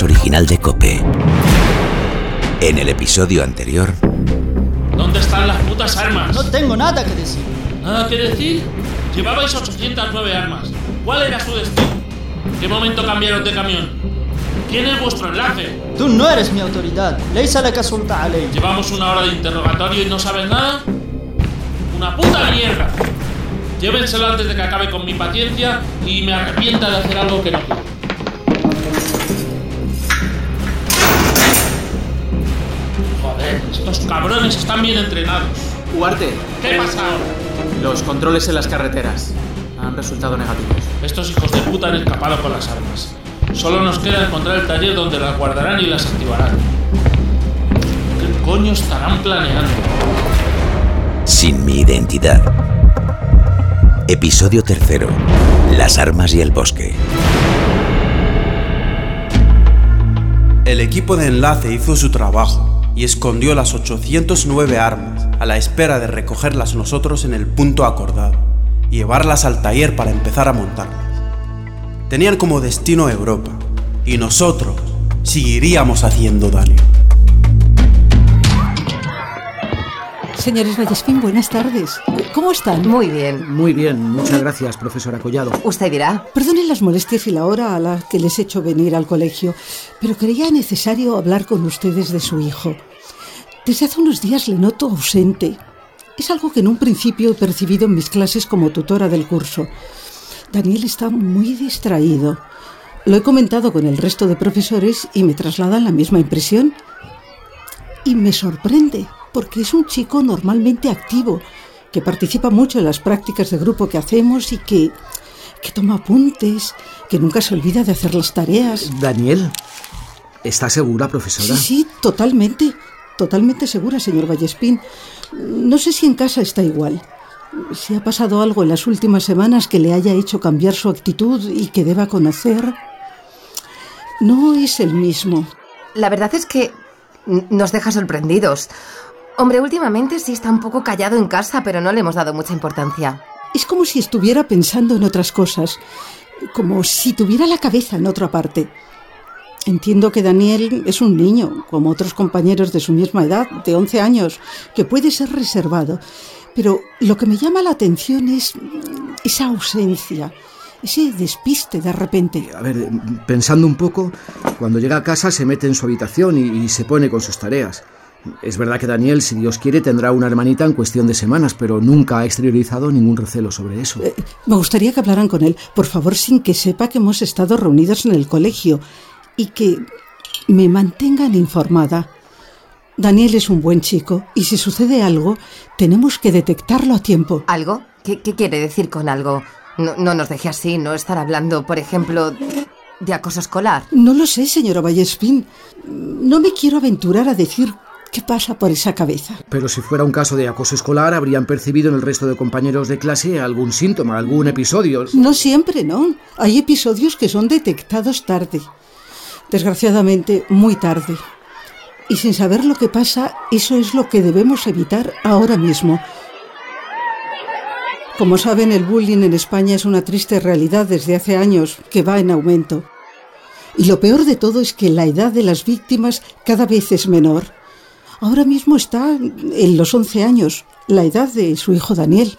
original de Cope. En el episodio anterior. ¿Dónde están las putas armas? No tengo nada que decir. ¿Nada que decir? Llevabais 809 armas. ¿Cuál era su destino? ¿Qué momento cambiaron de camión? ¿Quién es vuestro enlace? Tú no eres mi autoridad. Leisa la casulta a ley. ¿Llevamos una hora de interrogatorio y no sabes nada? ¡Una puta mierda! Llévenselo antes de que acabe con mi paciencia y me arrepienta de hacer algo que no quiero. Estos cabrones están bien entrenados. Huarte, ¿Qué pasa ahora? los controles en las carreteras han resultado negativos. Estos hijos de puta han escapado con las armas. Solo nos queda encontrar el taller donde las guardarán y las activarán. ¿Qué coño estarán planeando? Sin mi identidad. Episodio tercero. Las armas y el bosque. El equipo de enlace hizo su trabajo y escondió las 809 armas a la espera de recogerlas nosotros en el punto acordado y llevarlas al taller para empezar a montarlas. Tenían como destino Europa y nosotros seguiríamos haciendo daño. Señores Vallespín, buenas tardes. ¿Cómo están? Muy bien. Muy bien, muchas gracias, profesora Collado. Usted dirá. Perdonen las molestias y la hora a la que les he hecho venir al colegio, pero creía necesario hablar con ustedes de su hijo. Desde hace unos días le noto ausente. Es algo que en un principio he percibido en mis clases como tutora del curso. Daniel está muy distraído. Lo he comentado con el resto de profesores y me trasladan la misma impresión. Y me sorprende, porque es un chico normalmente activo, que participa mucho en las prácticas de grupo que hacemos y que, que toma apuntes, que nunca se olvida de hacer las tareas. Daniel, ¿está segura, profesora? Sí, sí, totalmente. Totalmente segura, señor Vallespín. No sé si en casa está igual. Si ha pasado algo en las últimas semanas que le haya hecho cambiar su actitud y que deba conocer. No es el mismo. La verdad es que nos deja sorprendidos. Hombre, últimamente sí está un poco callado en casa, pero no le hemos dado mucha importancia. Es como si estuviera pensando en otras cosas, como si tuviera la cabeza en otra parte. Entiendo que Daniel es un niño, como otros compañeros de su misma edad, de 11 años, que puede ser reservado. Pero lo que me llama la atención es esa ausencia, ese despiste de repente. A ver, pensando un poco, cuando llega a casa se mete en su habitación y, y se pone con sus tareas. Es verdad que Daniel, si Dios quiere, tendrá una hermanita en cuestión de semanas, pero nunca ha exteriorizado ningún recelo sobre eso. Eh, Me gustaría que hablaran con él, por favor, sin que sepa que hemos estado reunidos en el colegio y que me mantengan informada. Daniel es un buen chico y si sucede algo, tenemos que detectarlo a tiempo. ¿Algo? ¿Qué, qué quiere decir con algo? No, no nos deje así, no estar hablando, por ejemplo, de acoso escolar. No lo sé, señora Vallespín. No me quiero aventurar a decir qué pasa por esa cabeza. Pero si fuera un caso de acoso escolar, habrían percibido en el resto de compañeros de clase algún síntoma, algún episodio. No siempre, ¿no? Hay episodios que son detectados tarde. Desgraciadamente, muy tarde. Y sin saber lo que pasa, eso es lo que debemos evitar ahora mismo. Como saben, el bullying en España es una triste realidad desde hace años que va en aumento. Y lo peor de todo es que la edad de las víctimas cada vez es menor. Ahora mismo está en los 11 años, la edad de su hijo Daniel.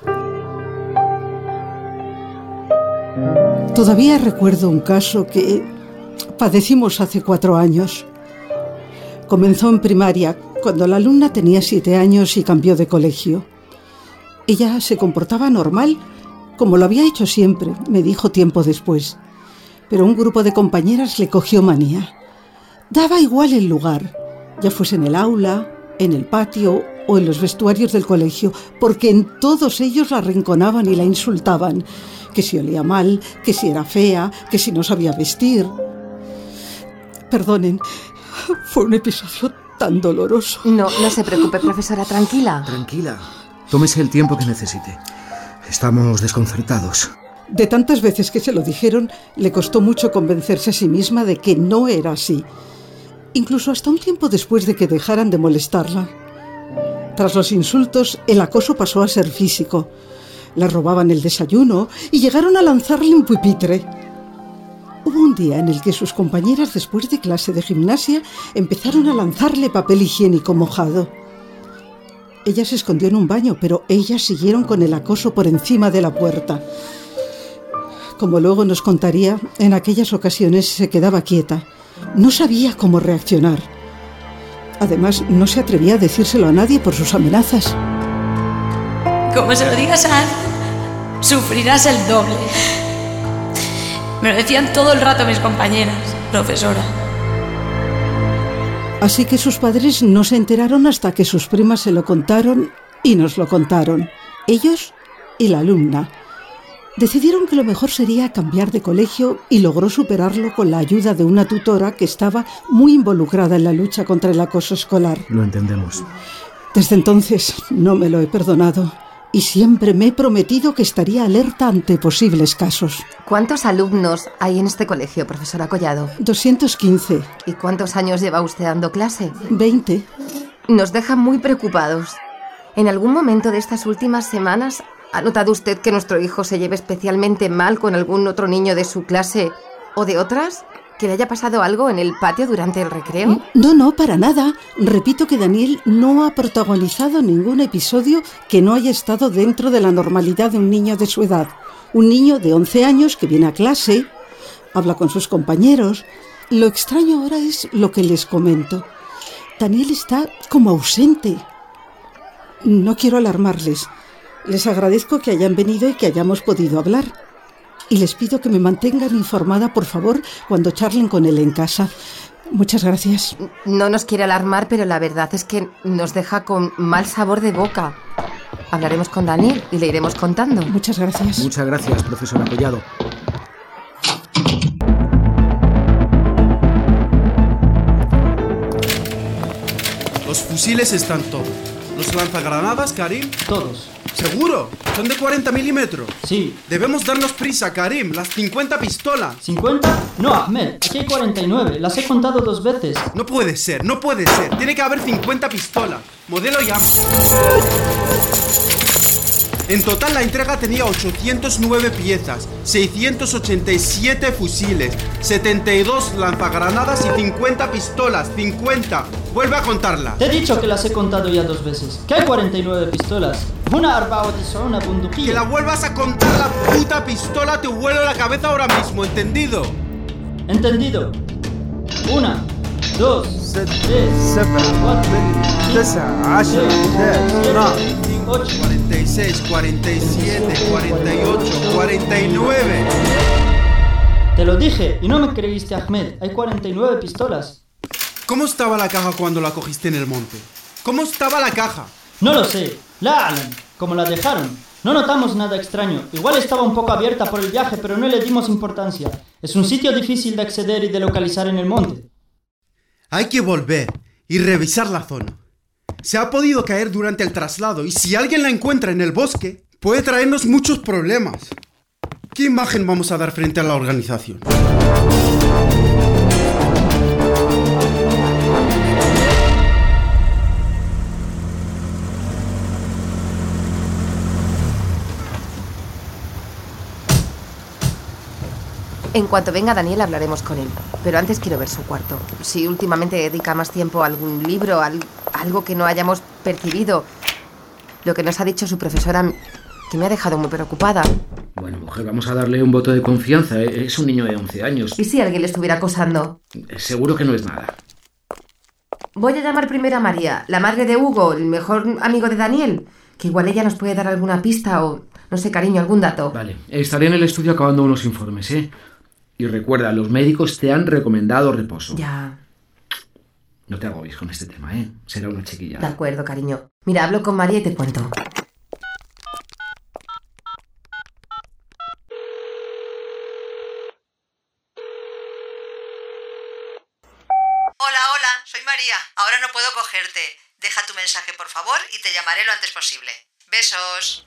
Todavía recuerdo un caso que padecimos hace cuatro años. Comenzó en primaria, cuando la alumna tenía siete años y cambió de colegio. Ella se comportaba normal, como lo había hecho siempre, me dijo tiempo después. Pero un grupo de compañeras le cogió manía. Daba igual el lugar, ya fuese en el aula, en el patio o en los vestuarios del colegio, porque en todos ellos la arrinconaban y la insultaban, que si olía mal, que si era fea, que si no sabía vestir. Perdonen, fue un episodio tan doloroso. No, no se preocupe, profesora, tranquila. Tranquila, tómese el tiempo que necesite. Estamos desconcertados. De tantas veces que se lo dijeron, le costó mucho convencerse a sí misma de que no era así. Incluso hasta un tiempo después de que dejaran de molestarla. Tras los insultos, el acoso pasó a ser físico. le robaban el desayuno y llegaron a lanzarle un pupitre. Hubo un día en el que sus compañeras después de clase de gimnasia empezaron a lanzarle papel higiénico mojado. Ella se escondió en un baño, pero ellas siguieron con el acoso por encima de la puerta. Como luego nos contaría, en aquellas ocasiones se quedaba quieta. No sabía cómo reaccionar. Además, no se atrevía a decírselo a nadie por sus amenazas. Como se lo digas a alguien, sufrirás el doble. Me lo decían todo el rato mis compañeras, profesora. Así que sus padres no se enteraron hasta que sus primas se lo contaron y nos lo contaron. Ellos y la alumna. Decidieron que lo mejor sería cambiar de colegio y logró superarlo con la ayuda de una tutora que estaba muy involucrada en la lucha contra el acoso escolar. Lo entendemos. Desde entonces no me lo he perdonado y siempre me he prometido que estaría alerta ante posibles casos. ¿Cuántos alumnos hay en este colegio, profesora Collado? 215. ¿Y cuántos años lleva usted dando clase? 20. Nos deja muy preocupados. ¿En algún momento de estas últimas semanas ha notado usted que nuestro hijo se lleve especialmente mal con algún otro niño de su clase o de otras? ¿Que le haya pasado algo en el patio durante el recreo? No, no, para nada. Repito que Daniel no ha protagonizado ningún episodio que no haya estado dentro de la normalidad de un niño de su edad. Un niño de 11 años que viene a clase, habla con sus compañeros. Lo extraño ahora es lo que les comento. Daniel está como ausente. No quiero alarmarles. Les agradezco que hayan venido y que hayamos podido hablar. Y les pido que me mantengan informada, por favor, cuando charlen con él en casa. Muchas gracias. No nos quiere alarmar, pero la verdad es que nos deja con mal sabor de boca. Hablaremos con Daniel y le iremos contando. Muchas gracias. Muchas gracias, profesora Collado. Los fusiles están todos. ¿Los lanzagranadas, Karim? Todos. ¿Seguro? ¿Son de 40 milímetros? Sí. Debemos darnos prisa, Karim. Las 50 pistolas. ¿50? No, Ahmed. Aquí hay 49. Las he contado dos veces. No puede ser, no puede ser. Tiene que haber 50 pistolas. Modelo llama. En total la entrega tenía 809 piezas, 687 fusiles, 72 lanzagranadas y 50 pistolas. 50. Vuelve a contarla. Te he dicho que las he contado ya dos veces. Que hay 49 pistolas. Una arba una Que bunduquilla. la vuelvas a contar la puta pistola, te vuelo la cabeza ahora mismo, ¿entendido? Entendido. Una, dos, tres, cuatro, cinco, seis, siete, ocho. 46, 47, 48, 49. Te lo dije y no me creíste, Ahmed. Hay 49 pistolas. ¿Cómo estaba la caja cuando la cogiste en el monte? ¿Cómo estaba la caja? No lo sé. La Alan, como la dejaron. No notamos nada extraño. Igual estaba un poco abierta por el viaje, pero no le dimos importancia. Es un sitio difícil de acceder y de localizar en el monte. Hay que volver y revisar la zona. Se ha podido caer durante el traslado y si alguien la encuentra en el bosque, puede traernos muchos problemas. ¿Qué imagen vamos a dar frente a la organización? En cuanto venga Daniel hablaremos con él. Pero antes quiero ver su cuarto. Si últimamente dedica más tiempo a algún libro, al- algo que no hayamos percibido. Lo que nos ha dicho su profesora que me ha dejado muy preocupada. Bueno, mujer, vamos a darle un voto de confianza. eh, Es un niño de 11 años. ¿Y si alguien le estuviera acosando? Seguro que no es nada. Voy a llamar primero a María, la madre de Hugo, el mejor amigo de Daniel. Que igual ella nos puede dar alguna pista o, no sé, cariño, algún dato. Vale, estaré en el estudio acabando unos informes, ¿eh? Y recuerda, los médicos te han recomendado reposo. Ya, No te agobies con este tema, ¿eh? Será una chiquilla. de acuerdo, cariño. Mira, hablo con María y te cuento. Hola, hola, soy María. Ahora no puedo cogerte. Deja tu mensaje, por favor, y te llamaré lo antes posible. Besos.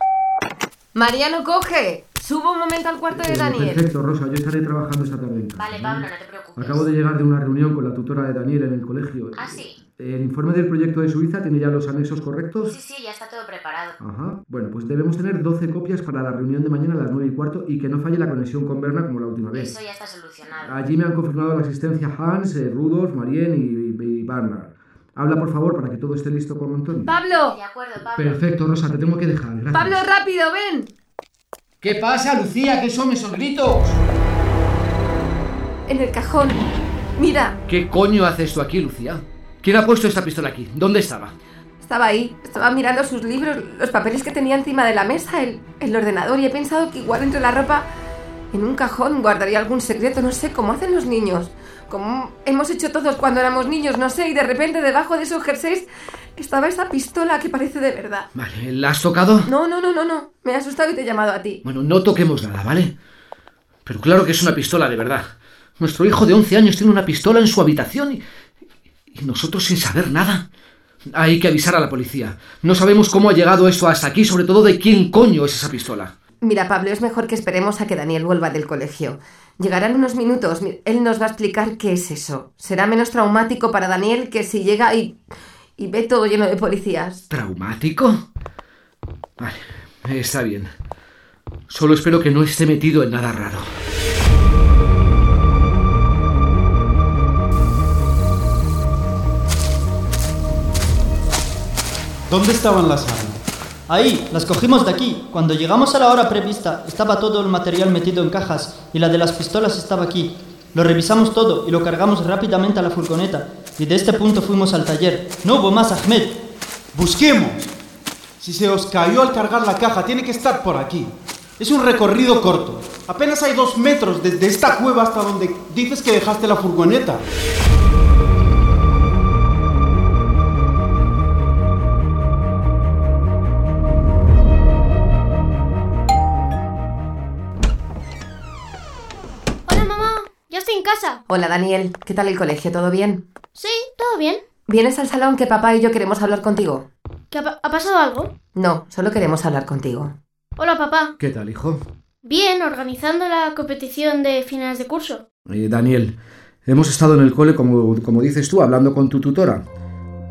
María no coge. Subo un momento al cuarto de Daniel. Perfecto, Rosa, yo estaré trabajando esta tarde. Vale, Pablo, no te preocupes. Acabo de llegar de una reunión con la tutora de Daniel en el colegio. ¿Ah, sí? ¿El informe del proyecto de Suiza tiene ya los anexos correctos? Sí, sí, ya está todo preparado. Ajá. Bueno, pues debemos tener 12 copias para la reunión de mañana a las 9 y cuarto y que no falle la conexión con Berna como la última vez. Eso ya está solucionado. Allí me han confirmado la asistencia Hans, eh, Rudolf, Marien y, y, y Barnard. Habla, por favor, para que todo esté listo con Antonio. ¡Pablo! De acuerdo, Pablo. Perfecto, Rosa, te tengo que dejar. Gracias. ¡Pablo, rápido, ven! ¿Qué pasa, Lucía? ¿Qué son esos gritos? En el cajón. Mira, ¿Qué coño haces tú aquí, Lucía? ¿Quién ha puesto esta pistola aquí? ¿Dónde estaba? estaba ahí. Estaba mirando sus libros, los papeles que tenía encima de la mesa, el, el ordenador, y he pensado que igual entre la ropa, en un cajón, guardaría algún secreto, no sé, cómo hacen los niños. Como hemos hecho todos cuando éramos niños, no sé, y de repente debajo de esos jerseys estaba esa pistola que parece de verdad. Vale, ¿la has tocado? No, no, no, no, no. Me he asustado y te he llamado a ti. Bueno, no toquemos nada, ¿vale? Pero claro que es una pistola de verdad. Nuestro hijo de 11 años tiene una pistola en su habitación y, y nosotros sin saber nada. Hay que avisar a la policía. No sabemos cómo ha llegado esto hasta aquí, sobre todo de quién coño es esa pistola. Mira, Pablo, es mejor que esperemos a que Daniel vuelva del colegio. Llegarán unos minutos. mi- Él nos va a explicar qué es eso. Será menos traumático para Daniel que si llega y, y ve todo lleno de policías. ¿Traumático? Vale, está bien. Solo espero que no esté metido en nada raro. ¿Dónde estaban las armas? Ahí, las cogimos de aquí. Cuando llegamos a la hora prevista, estaba todo el material metido en cajas y la de las pistolas estaba aquí. Lo revisamos todo y lo cargamos rápidamente a la furgoneta. Y de este punto fuimos al taller. No hubo más, Ahmed. Busquemos. Si se os cayó al cargar la caja, tiene que estar por aquí. Es un recorrido corto. Apenas hay dos metros desde esta cueva hasta donde dices que dejaste la furgoneta. En casa. Hola, Daniel. ¿Qué tal el colegio? ¿Todo bien? Sí, todo bien. ¿Vienes al salón que papá y yo queremos hablar contigo? ¿Qué ha, pa- ha pasado algo? No, solo queremos hablar contigo. Hola papá. ¿Qué tal, hijo? Bien, organizando la competición de finales de curso. Eh, Daniel, hemos estado en el cole, como, como dices tú, hablando con tu tutora.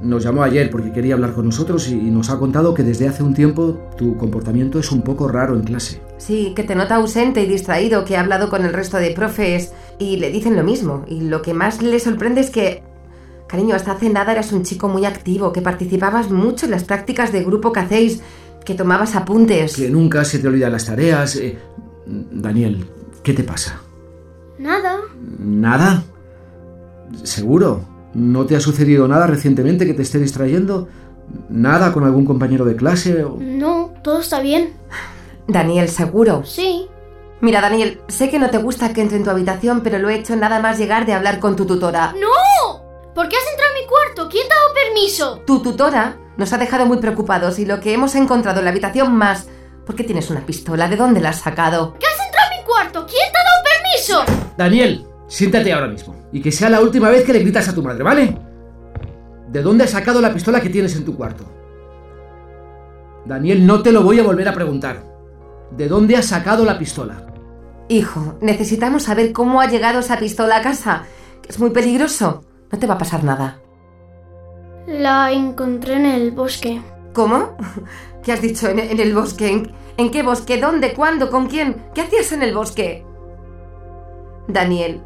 Nos llamó ayer porque quería hablar con nosotros y, y nos ha contado que desde hace un tiempo tu comportamiento es un poco raro en clase. Sí, que te nota ausente y distraído, que ha hablado con el resto de profes y le dicen lo mismo. Y lo que más le sorprende es que, cariño, hasta hace nada eras un chico muy activo, que participabas mucho en las prácticas de grupo que hacéis, que tomabas apuntes. Que nunca se te olvidan las tareas. eh. Daniel, ¿qué te pasa? Nada. ¿Nada? ¿Seguro? ¿No te ha sucedido nada recientemente que te esté distrayendo? ¿Nada con algún compañero de clase? o- No, todo está bien. Daniel, ¿seguro? Sí. Mira, Daniel, sé que no te gusta que entre en tu habitación, pero lo he hecho nada más llegar de hablar con tu tutora. ¡No! ¿Por qué has entrado en mi cuarto? ¿Quién te ha dado permiso? Tu tutora nos ha dejado muy preocupados y lo que hemos encontrado en la habitación más... ¿Por qué tienes una pistola? ¿De dónde la has sacado? ¿Qué has entrado en mi cuarto? ¿Quién te ha dado permiso? Daniel, siéntate ahora mismo. Y que sea la última vez que le gritas a tu madre, ¿vale? ¿De dónde has sacado la pistola que tienes en tu cuarto? Daniel, no te lo voy a volver a preguntar. ¿De dónde has sacado la pistola? Hijo, necesitamos saber cómo ha llegado esa pistola a casa. que Es muy peligroso. No te va a pasar nada. La encontré en el bosque. ¿Cómo? ¿Qué has dicho en, en el bosque? ¿En, en qué bosque? ¿Dónde? ¿Cuándo? ¿Con quién? ¿Qué hacías en el bosque? Daniel,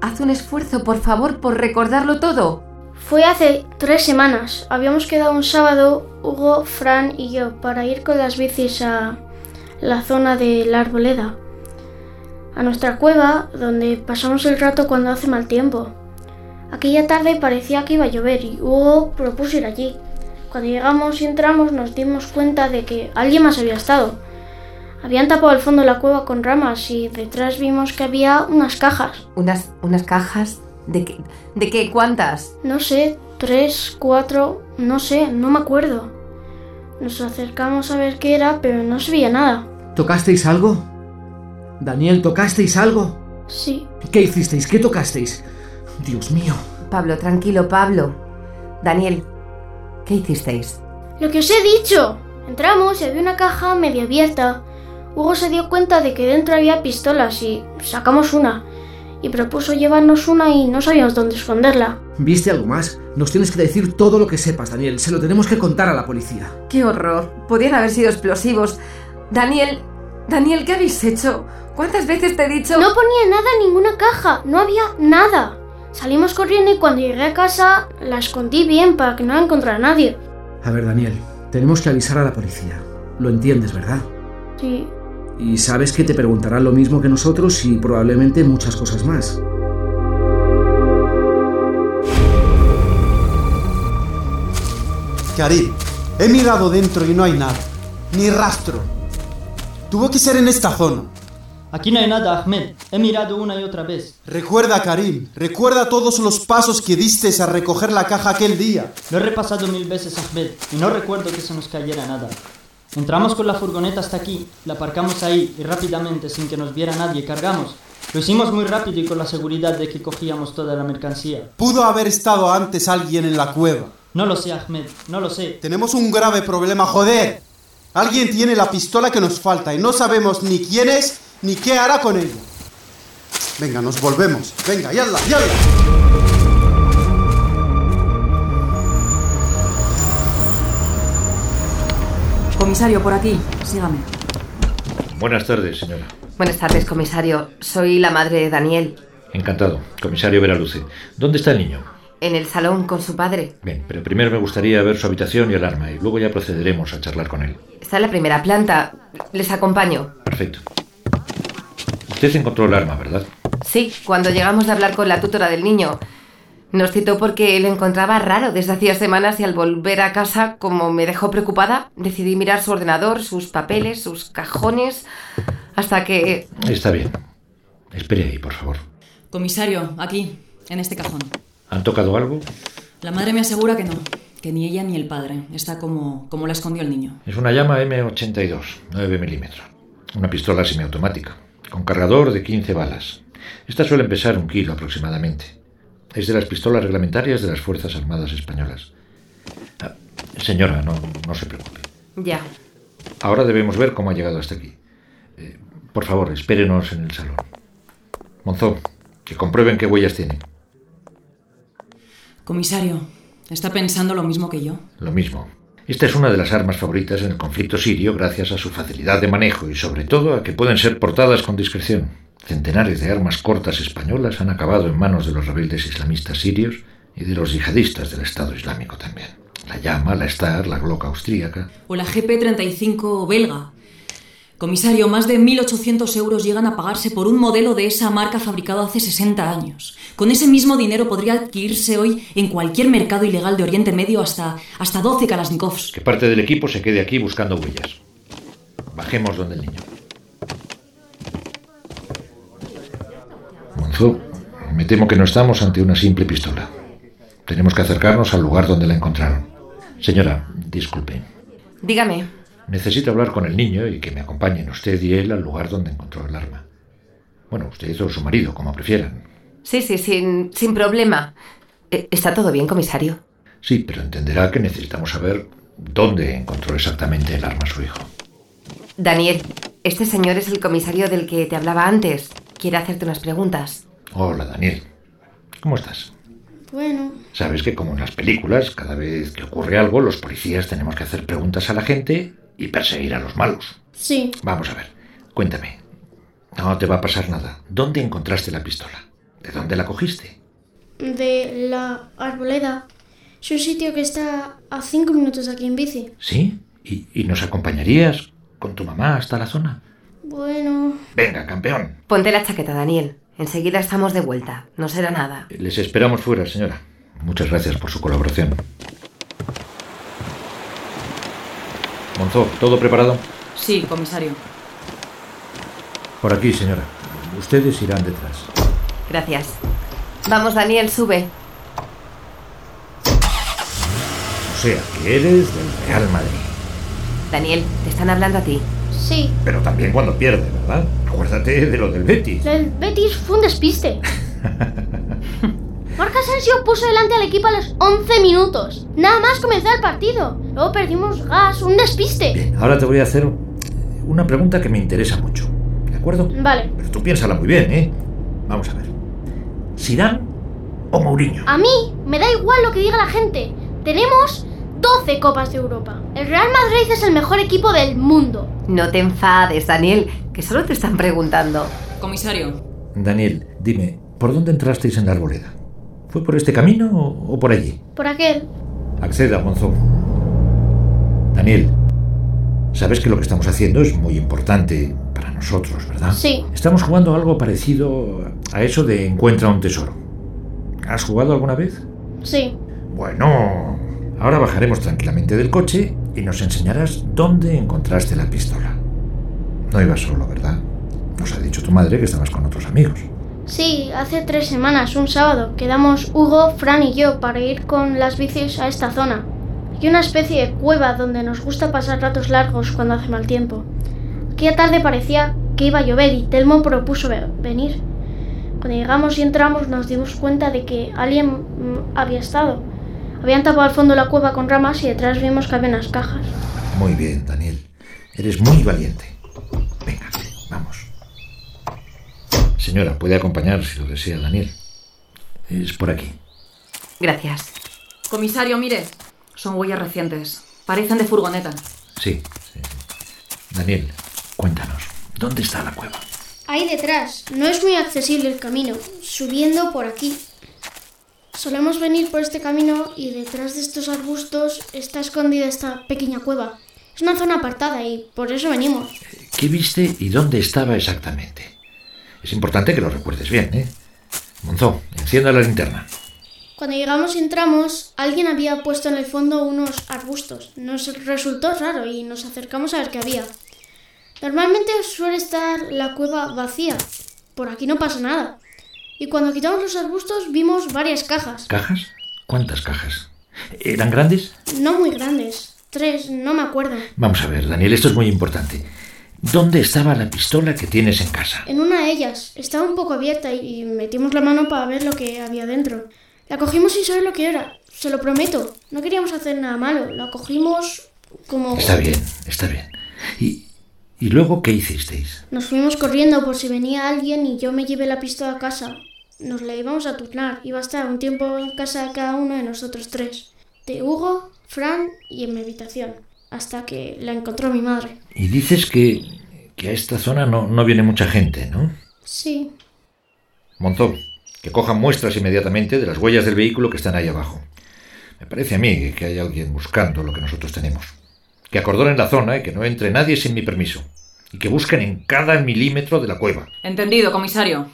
haz un esfuerzo, por favor, por recordarlo todo. Fue hace tres semanas. Habíamos quedado un sábado, Hugo, Fran y yo, para ir con las bicis a la zona de la arboleda. A nuestra cueva, donde pasamos el rato cuando hace mal tiempo. Aquella tarde parecía que iba a llover y Hugo propuso ir allí. Cuando llegamos y entramos nos dimos cuenta de que alguien más había estado. Habían tapado el fondo de la cueva con ramas y detrás vimos que había unas cajas. ¿Unas, unas cajas? ¿De qué? ¿De qué? ¿Cuántas? No sé, tres, cuatro, no sé, no me acuerdo. Nos acercamos a ver qué era, pero no se veía nada. ¿Tocasteis algo? Daniel, ¿tocasteis algo? Sí. ¿Qué hicisteis? ¿Qué tocasteis? Dios mío. Pablo, tranquilo, Pablo. Daniel, ¿qué hicisteis? Lo que os he dicho. Entramos y había una caja medio abierta. Hugo se dio cuenta de que dentro había pistolas y sacamos una. Y propuso llevarnos una y no sabíamos dónde esconderla. ¿Viste algo más? Nos tienes que decir todo lo que sepas, Daniel. Se lo tenemos que contar a la policía. ¡Qué horror! Podían haber sido explosivos. Daniel, Daniel, ¿qué habéis hecho? ¿Cuántas veces te he dicho... No ponía nada en ninguna caja. No había nada. Salimos corriendo y cuando llegué a casa la escondí bien para que no la encontrara nadie. A ver, Daniel, tenemos que avisar a la policía. Lo entiendes, ¿verdad? Sí. Y sabes que te preguntarán lo mismo que nosotros y probablemente muchas cosas más. Karim, he mirado dentro y no hay nada. Ni rastro. Tuvo que ser en esta zona. Aquí no hay nada, Ahmed. He mirado una y otra vez. Recuerda, Karim. Recuerda todos los pasos que diste a recoger la caja aquel día. Lo he repasado mil veces, Ahmed, y no recuerdo que se nos cayera nada. Entramos con la furgoneta hasta aquí, la aparcamos ahí y rápidamente, sin que nos viera nadie, cargamos. Lo hicimos muy rápido y con la seguridad de que cogíamos toda la mercancía. Pudo haber estado antes alguien en la cueva. No lo sé, Ahmed, no lo sé. Tenemos un grave problema, joder. Alguien tiene la pistola que nos falta y no sabemos ni quién es ni qué hará con ella. Venga, nos volvemos. Venga, yalla, yalla. Comisario, por aquí. Sígame. Buenas tardes, señora. Buenas tardes, comisario. Soy la madre de Daniel. Encantado. Comisario Veraluce. ¿Dónde está el niño? En el salón con su padre. Bien, pero primero me gustaría ver su habitación y el arma y luego ya procederemos a charlar con él. Está en la primera planta. Les acompaño. Perfecto. Usted encontró el arma, ¿verdad? Sí, cuando llegamos de hablar con la tutora del niño. Nos citó porque lo encontraba raro desde hacía semanas y al volver a casa, como me dejó preocupada, decidí mirar su ordenador, sus papeles, sus cajones, hasta que... Está bien. Espere ahí, por favor. Comisario, aquí, en este cajón. ¿Han tocado algo? La madre me asegura que no, que ni ella ni el padre. Está como, como la escondió el niño. Es una llama M82, 9 milímetros. Una pistola semiautomática, con cargador de 15 balas. Estas suelen pesar un kilo aproximadamente. Es de las pistolas reglamentarias de las Fuerzas Armadas Españolas. Ah, señora, no, no se preocupe. Ya. Ahora debemos ver cómo ha llegado hasta aquí. Eh, por favor, espérenos en el salón. Monzó, que comprueben qué huellas tiene. Comisario, ¿está pensando lo mismo que yo? Lo mismo. Esta es una de las armas favoritas en el conflicto sirio gracias a su facilidad de manejo y sobre todo a que pueden ser portadas con discreción. Centenares de armas cortas españolas han acabado en manos de los rebeldes islamistas sirios y de los yihadistas del Estado Islámico también. La llama, la Star, la Glock austríaca. O la GP-35 belga. Comisario, más de 1.800 euros llegan a pagarse por un modelo de esa marca fabricado hace 60 años. Con ese mismo dinero podría adquirirse hoy en cualquier mercado ilegal de Oriente Medio hasta, hasta 12 Kalashnikovs. Que parte del equipo se quede aquí buscando huellas. Bajemos donde el niño. Monzó, me temo que no estamos ante una simple pistola. Tenemos que acercarnos al lugar donde la encontraron. Señora, disculpe. Dígame. Necesito hablar con el niño y que me acompañen usted y él al lugar donde encontró el arma. Bueno, usted o su marido, como prefieran. Sí, sí, sin, sin problema. Eh, ¿Está todo bien, comisario? Sí, pero entenderá que necesitamos saber dónde encontró exactamente el arma su hijo. Daniel, este señor es el comisario del que te hablaba antes. Quiere hacerte unas preguntas. Hola, Daniel. ¿Cómo estás? Bueno, Sabes que como en las películas, cada vez que ocurre algo, los policías tenemos que hacer preguntas a la gente y perseguir a los malos. sí. Vamos a ver, cuéntame. No te va a pasar nada. ¿Dónde encontraste la pistola? ¿De dónde la cogiste? De la arboleda. Es un sitio que está a cinco minutos de aquí en bici. ¿Sí? ¿Y, y nos acompañarías con tu mamá hasta la zona? Bueno, Venga, campeón. Ponte la chaqueta, Daniel. Enseguida estamos de vuelta. No será nada. Les esperamos fuera, señora. Muchas gracias por su colaboración. Monzó, ¿todo preparado? Sí, comisario. Por aquí, señora. Ustedes irán detrás. Gracias. Vamos, Daniel, sube. O sea, que eres del Real Madrid. Daniel, te están hablando a ti. sí. Pero también cuando pierde, ¿verdad? Acuérdate de lo del Betis. El Betis fue un despiste. Marc Asensio puso delante al equipo a los 11 minutos. Nada más comenzar el partido. Luego perdimos gas, un despiste. Ahora te voy a hacer una pregunta que me interesa mucho. ¿De acuerdo? Vale. Pero tú piénsala muy bien, ¿eh? Vamos a ver. ¿Zidane o Mourinho? A mí me da igual lo que diga la gente. Tenemos 12 Copas de Europa. El Real Madrid es el mejor equipo del mundo. No te enfades, Daniel, que solo te están preguntando. Comisario. Daniel, dime, ¿por dónde entrasteis en la arboleda? ¿Fue por este camino o, por allí? Por aquel. Acceda, Monzón. Daniel, sabes que lo que estamos haciendo es muy importante para nosotros, ¿verdad? Sí. Estamos jugando algo parecido a eso de encuentra un tesoro. ¿Has jugado alguna vez? Sí. Bueno, ahora bajaremos tranquilamente del coche y nos enseñarás dónde encontraste la pistola. No ibas solo, ¿verdad? Nos ha dicho tu madre que estabas con otros amigos. Sí, hace tres semanas, un sábado, quedamos Hugo, Fran y yo para ir con las bicis a esta zona. Hay una especie de cueva donde nos gusta pasar ratos largos cuando hace mal tiempo. Aquella tarde parecía que iba a llover y Telmo propuso ve- venir. Cuando llegamos y entramos nos dimos cuenta de que alguien mm, había estado. Habían tapado al fondo la cueva con ramas y detrás vimos que había unas cajas. Muy bien, Daniel. Eres muy valiente. Venga, vamos. Señora, puede acompañar si lo desea, Daniel. Es por aquí. Gracias. Comisario, mire. Son huellas recientes. Parecen de furgoneta. Sí, sí. Daniel, cuéntanos. ¿Dónde está la cueva? Ahí detrás. No es muy accesible el camino. Subiendo por aquí. Solemos venir por este camino y detrás de estos arbustos está escondida esta pequeña cueva. Es una zona apartada y por eso venimos. ¿Qué viste y dónde estaba exactamente? Es importante que lo recuerdes bien, ¿eh? Monzón, encienda la linterna. Cuando llegamos y entramos, alguien había puesto en el fondo unos arbustos. Nos resultó raro y nos acercamos a ver qué había. Normalmente suele estar la cueva vacía. Por aquí no pasa nada. Y cuando quitamos los arbustos vimos varias cajas. ¿Cajas? ¿Cuántas cajas? ¿Eran grandes? No muy grandes. Tres, no me acuerdo. Vamos a ver, Daniel, esto es muy importante. ¿Dónde estaba la pistola que tienes en casa? En una de ellas estaba un poco abierta y metimos la mano para ver lo que había dentro. La cogimos sin saber lo que era. Se lo prometo. No queríamos hacer nada malo. La cogimos como... Está bien, está bien. ¿Y, y luego qué hicisteis? Nos fuimos corriendo por si venía alguien y yo me llevé la pistola a casa. Nos la íbamos a turnar. Iba a estar un tiempo en casa de cada uno de nosotros tres. De Hugo, Fran y en mi habitación. Hasta que la encontró mi madre. Y dices que, que a esta zona no, no viene mucha gente, ¿no? Sí. Monzón, que cojan muestras inmediatamente de las huellas del vehículo que están ahí abajo. Me parece a mí que- que hay alguien buscando lo que nosotros tenemos. Que acordonen la zona y que no entre nadie sin mi permiso. Y que busquen en cada milímetro de la cueva. Entendido, comisario.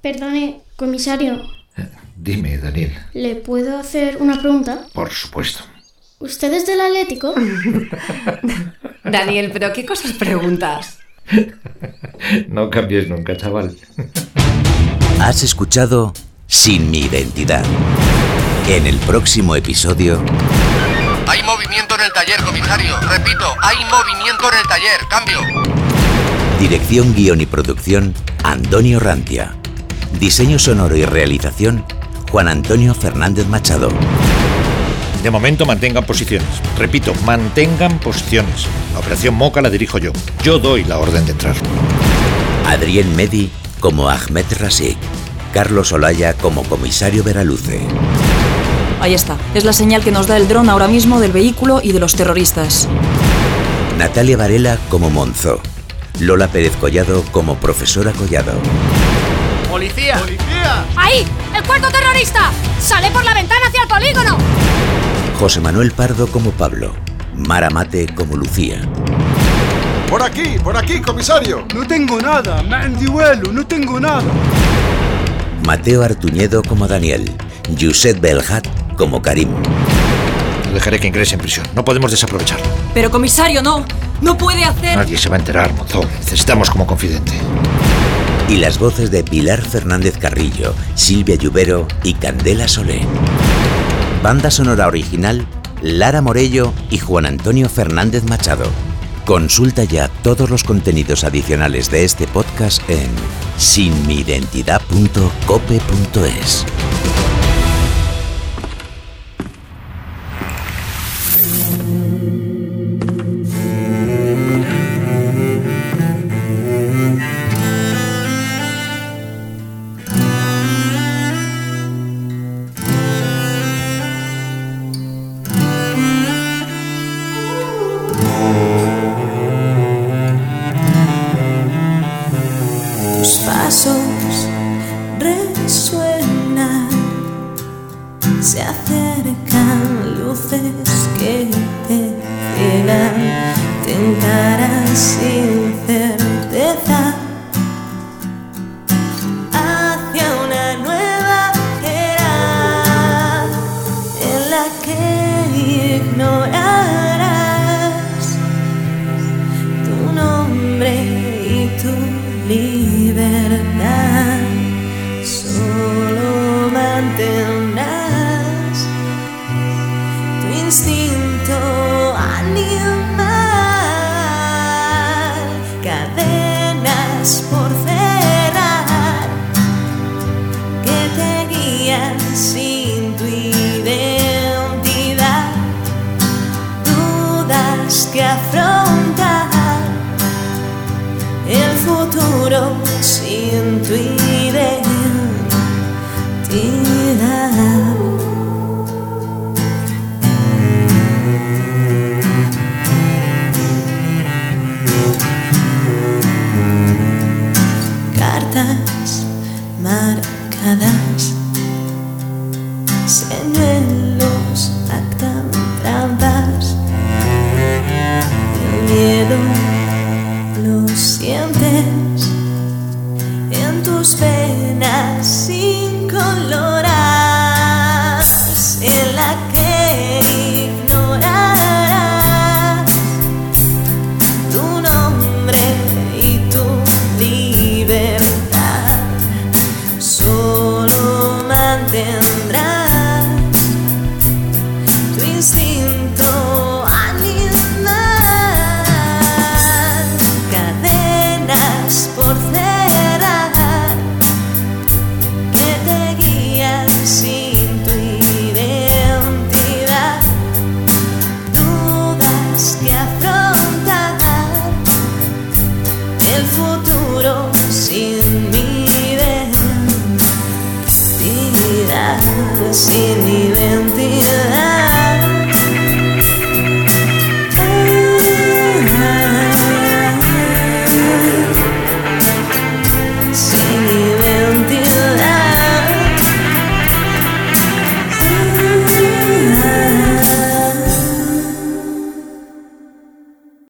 Perdone, comisario. Dime, Daniel. ¿Le puedo hacer una pregunta? Por supuesto. ¿Usted es del Atlético? Daniel, pero ¿qué cosas preguntas? No cambies nunca, chaval. Has escuchado Sin mi identidad. En el próximo episodio, Hay movimiento en el taller, comisario. Repito, hay movimiento en el taller. Cambio. dirección, guion y producción, Antonio Rantia. Diseño sonoro y realización, Juan Antonio Fernández Machado. De momento mantengan posiciones. Repito, mantengan posiciones. La operación Moca la dirijo yo. Yo doy la orden de entrar. Adrián Medi como Ahmed Rasik. Carlos Olaya como comisario Veraluce. Ahí está. Es la señal que nos da el dron ahora mismo del vehículo y de los terroristas. Natalia Varela como Monzó. Lola Pérez Collado como profesora Collado. ¡Policía! ¡Policía! ¡Ahí! ¡El cuarto terrorista! ¡Sale por la ventana hacia el polígono! José Manuel Pardo como Pablo. Mara Mate como Lucía. Por aquí, por aquí, comisario. No tengo nada, me vuelo, no tengo nada. Mateo Artuñedo como Daniel. Josep Belhat como Karim. No dejaré que ingrese en prisión. No podemos desaprovecharlo. Pero comisario, no. No puede hacer. Nadie se va a enterar, Monzón. Necesitamos como confidente. Y las voces de Pilar Fernández Carrillo, Silvia Lluvero y Candela Solé. Banda sonora original, Lara Morello y Juan Antonio Fernández Machado. Consulta ya todos los contenidos adicionales de este podcast en sinmiidentidad.cope.es. Jones.